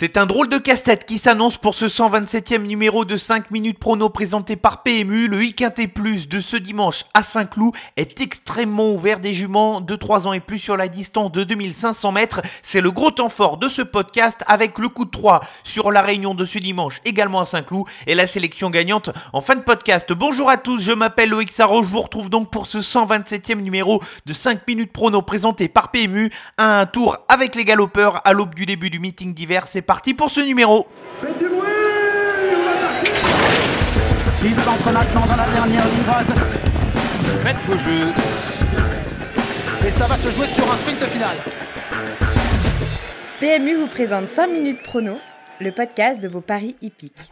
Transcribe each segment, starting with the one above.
C'est un drôle de casse-tête qui s'annonce pour ce 127e numéro de 5 minutes prono présenté par PMU. Le IQT Plus de ce dimanche à Saint-Cloud est extrêmement ouvert des juments de 3 ans et plus sur la distance de 2500 mètres. C'est le gros temps fort de ce podcast avec le coup de 3 sur la réunion de ce dimanche également à Saint-Cloud et la sélection gagnante en fin de podcast. Bonjour à tous, je m'appelle Loïc Sarro, je vous retrouve donc pour ce 127e numéro de 5 minutes prono présenté par PMU. Un tour avec les galopeurs à l'aube du début du meeting d'hiver. Parti pour ce numéro. Faites du bruit Il s'entre maintenant dans la dernière ligne droite. Faites vos jeux. Et ça va se jouer sur un sprint final. PMU vous présente 5 minutes prono, le podcast de vos paris hippiques.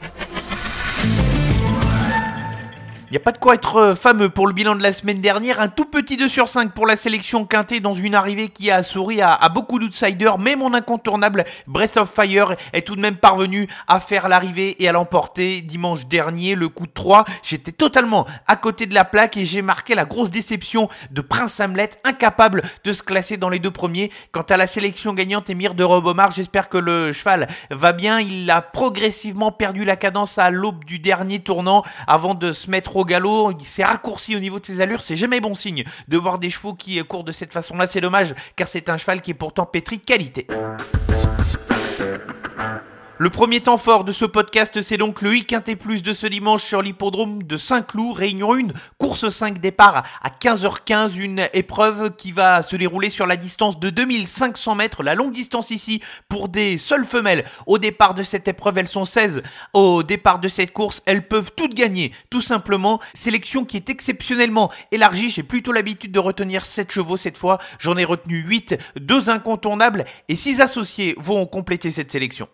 Il n'y a pas de quoi être euh, fameux pour le bilan de la semaine dernière. Un tout petit 2 sur 5 pour la sélection quintée dans une arrivée qui a souri à, beaucoup d'outsiders. Mais mon incontournable Breath of Fire est tout de même parvenu à faire l'arrivée et à l'emporter dimanche dernier. Le coup de 3, j'étais totalement à côté de la plaque et j'ai marqué la grosse déception de Prince Hamlet, incapable de se classer dans les deux premiers. Quant à la sélection gagnante Émir de Robomar, j'espère que le cheval va bien. Il a progressivement perdu la cadence à l'aube du dernier tournant avant de se mettre galop, il s'est raccourci au niveau de ses allures, c'est jamais bon signe de voir des chevaux qui courent de cette façon-là, c'est dommage car c'est un cheval qui est pourtant pétri de qualité. Le premier temps fort de ce podcast, c'est donc le et plus de ce dimanche sur l'hippodrome de Saint-Cloud, Réunion 1, course 5 départ à 15h15, une épreuve qui va se dérouler sur la distance de 2500 mètres, la longue distance ici pour des seules femelles. Au départ de cette épreuve, elles sont 16. Au départ de cette course, elles peuvent toutes gagner, tout simplement. Sélection qui est exceptionnellement élargie, j'ai plutôt l'habitude de retenir 7 chevaux cette fois, j'en ai retenu 8, 2 incontournables et 6 associés vont compléter cette sélection.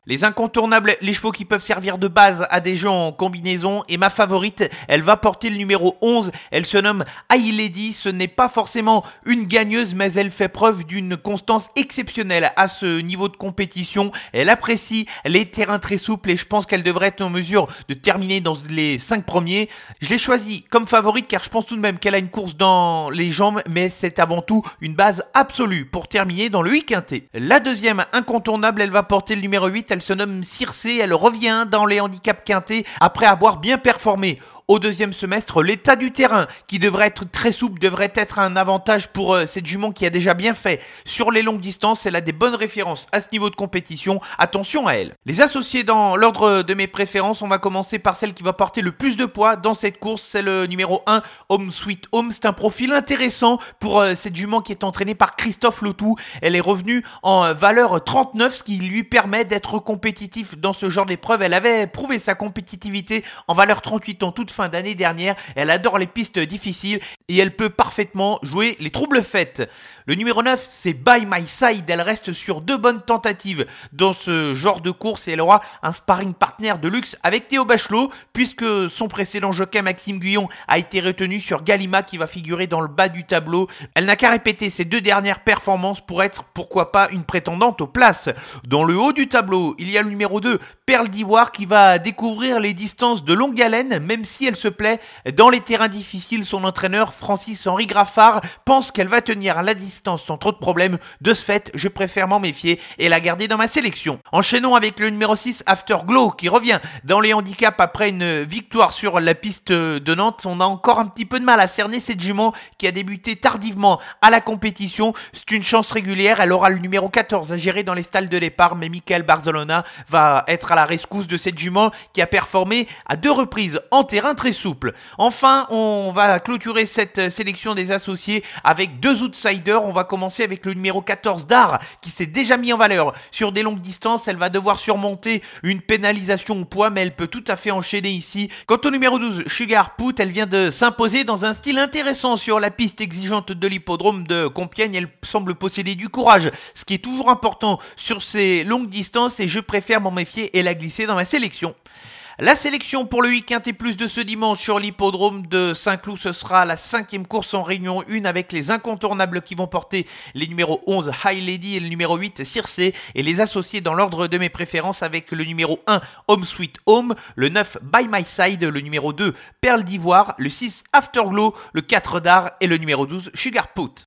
Les chevaux qui peuvent servir de base à des gens en combinaison. Et ma favorite, elle va porter le numéro 11. Elle se nomme High Lady. Ce n'est pas forcément une gagneuse, mais elle fait preuve d'une constance exceptionnelle à ce niveau de compétition. Elle apprécie les terrains très souples et je pense qu'elle devrait être en mesure de terminer dans les 5 premiers. Je l'ai choisie comme favorite car je pense tout de même qu'elle a une course dans les jambes, mais c'est avant tout une base absolue pour terminer dans le week La deuxième incontournable, elle va porter le numéro 8. Elle se nomme Circé, elle revient dans les handicaps quintés après avoir bien performé au deuxième semestre. L'état du terrain, qui devrait être très souple, devrait être un avantage pour euh, cette jument qui a déjà bien fait sur les longues distances. Elle a des bonnes références à ce niveau de compétition. Attention à elle. Les associés dans l'ordre de mes préférences, on va commencer par celle qui va porter le plus de poids dans cette course. C'est le numéro 1, Home Sweet Home. C'est un profil intéressant pour euh, cette jument qui est entraînée par Christophe Lotou. Elle est revenue en euh, valeur 39, ce qui lui permet d'être compétitif dans ce genre d'épreuve. Elle avait prouvé sa compétitivité en valeur 38 en toute fin d'année dernière. Elle adore les pistes difficiles et elle peut parfaitement jouer les troubles faites. Le numéro 9, c'est By My Side. Elle reste sur deux bonnes tentatives dans ce genre de course et elle aura un sparring partner de luxe avec Théo Bachelot puisque son précédent jockey Maxime Guyon a été retenu sur Galima qui va figurer dans le bas du tableau. Elle n'a qu'à répéter ses deux dernières performances pour être pourquoi pas une prétendante aux places. Dans le haut du tableau, il y a le numéro 2, Perle d'Ivoire qui va découvrir les distances de longue haleine même si elle se plaît dans les terrains difficiles. Son entraîneur Francis-Henri Graffard pense qu'elle va tenir la distance sans trop de problèmes. De ce fait, je préfère m'en méfier et la garder dans ma sélection. Enchaînons avec le numéro 6 Afterglow qui revient dans les handicaps après une victoire sur la piste de Nantes. On a encore un petit peu de mal à cerner cette jument qui a débuté tardivement à la compétition. C'est une chance régulière. Elle aura le numéro 14 à gérer dans les stalles de départ, mais Michael Barzolona va être à la rescousse de cette jument qui a performé à deux reprises en terrain très souple. Enfin, on va clôturer cette sélection des associés avec deux outsiders. On va commencer avec le numéro 14 d'Ar qui s'est déjà mis en valeur sur des longues distances. Elle va devoir surmonter une pénalisation au poids, mais elle peut tout à fait enchaîner ici. Quant au numéro 12, Sugar Put, elle vient de s'imposer dans un style intéressant sur la piste exigeante de l'hippodrome de Compiègne. Elle semble posséder du courage, ce qui est toujours important sur ces longues distances et je préfère m'en méfier et la glisser dans ma sélection. La sélection pour le week-end et plus de ce dimanche sur l'hippodrome de Saint-Cloud, ce sera la cinquième course en réunion 1 avec les incontournables qui vont porter les numéros 11 High Lady et le numéro 8 Circe et les associer dans l'ordre de mes préférences avec le numéro 1 Home Sweet Home, le 9 By My Side, le numéro 2 Perle d'Ivoire, le 6 Afterglow, le 4 Dar et le numéro 12 Sugar Put.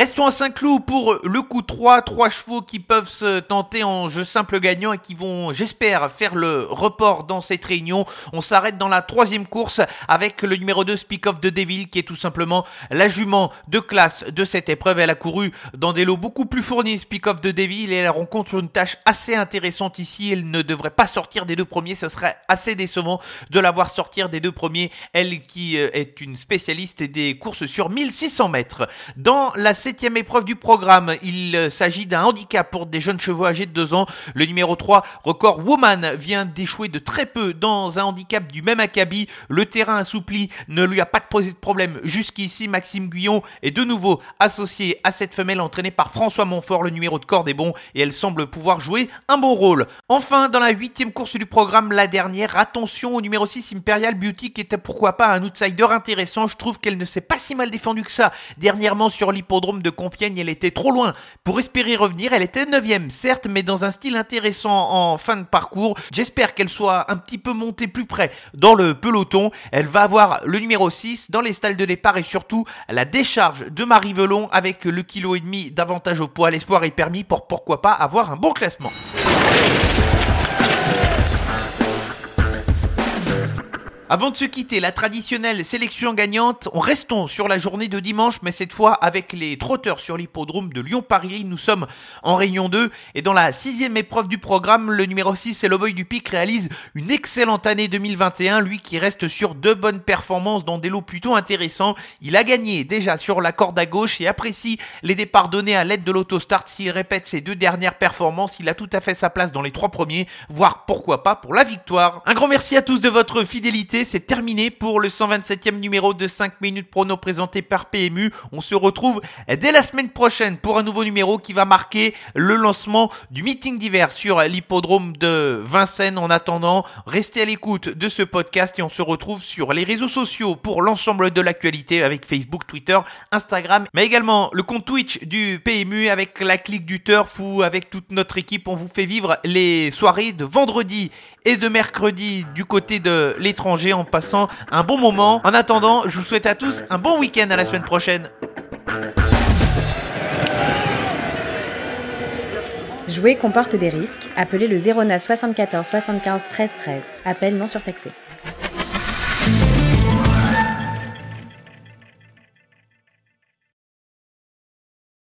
Restons à Saint-Cloud pour le coup 3, trois chevaux qui peuvent se tenter en jeu simple gagnant et qui vont, j'espère, faire le report dans cette réunion. On s'arrête dans la troisième course avec le numéro 2 Speak of the Devil qui est tout simplement la jument de classe de cette épreuve. Elle a couru dans des lots beaucoup plus fournis Speak of the Devil et elle rencontre une tâche assez intéressante ici. Elle ne devrait pas sortir des deux premiers, ce serait assez décevant de la voir sortir des deux premiers. Elle qui euh, est une spécialiste des courses sur 1600 mètres. Dans la septième épreuve du programme, il euh, s'agit d'un handicap pour des jeunes chevaux âgés de 2 ans. Le numéro 3, record Woman, vient d'échouer de très peu dans un handicap du même acabit. Le terrain assoupli ne lui a pas posé de problème jusqu'ici. Maxime Guyon est de nouveau associé à cette femelle entraînée par François Montfort. Le numéro de corde est bon et elle semble pouvoir jouer un bon rôle. Enfin, dans la huitième course du programme, la dernière, attention au numéro 6 Imperial Beauty qui était pourquoi pas un outsider intéressant. Je trouve qu'elle ne s'est pas si mal défendue que ça. Dernièrement sur l'hippodrome de Compiègne, elle était trop loin pour espérer revenir. Elle était 9ème, certes, mais dans un style intéressant en fin de parcours. J'espère qu'elle soit un petit peu montée plus près dans le peloton. Elle va avoir le numéro 6 dans les stalles de départ et surtout la décharge de Marie Velon avec le kilo et demi d'avantage au poids. L'espoir est permis pour pourquoi pas avoir un bon classement. Avant de se quitter, la traditionnelle sélection gagnante, on restons sur la journée de dimanche, mais cette fois avec les trotteurs sur l'hippodrome de Lyon-Paris. Nous sommes en réunion 2 et dans la sixième épreuve du programme, le numéro 6, le Boy du Pic, réalise une excellente année 2021, lui qui reste sur deux bonnes performances dans des lots plutôt intéressants. Il a gagné déjà sur la corde à gauche et apprécie les départs donnés à l'aide de l'autostart. S'il répète ses deux dernières performances, il a tout à fait sa place dans les trois premiers, voire pourquoi pas pour la victoire. Un grand merci à tous de votre fidélité c'est terminé pour le 127e numéro de 5 minutes prono présenté par PMU. On se retrouve dès la semaine prochaine pour un nouveau numéro qui va marquer le lancement du meeting d'hiver sur l'hippodrome de Vincennes. En attendant, restez à l'écoute de ce podcast et on se retrouve sur les réseaux sociaux pour l'ensemble de l'actualité avec Facebook, Twitter, Instagram, mais également le compte Twitch du PMU avec la clique du turf ou avec toute notre équipe. On vous fait vivre les soirées de vendredi et de mercredi du côté de l'étranger en passant un bon moment. En attendant, je vous souhaite à tous un bon week-end à la semaine prochaine. Jouer comporte des risques. Appelez le 09 74 75 13 13. Appel non surtaxé.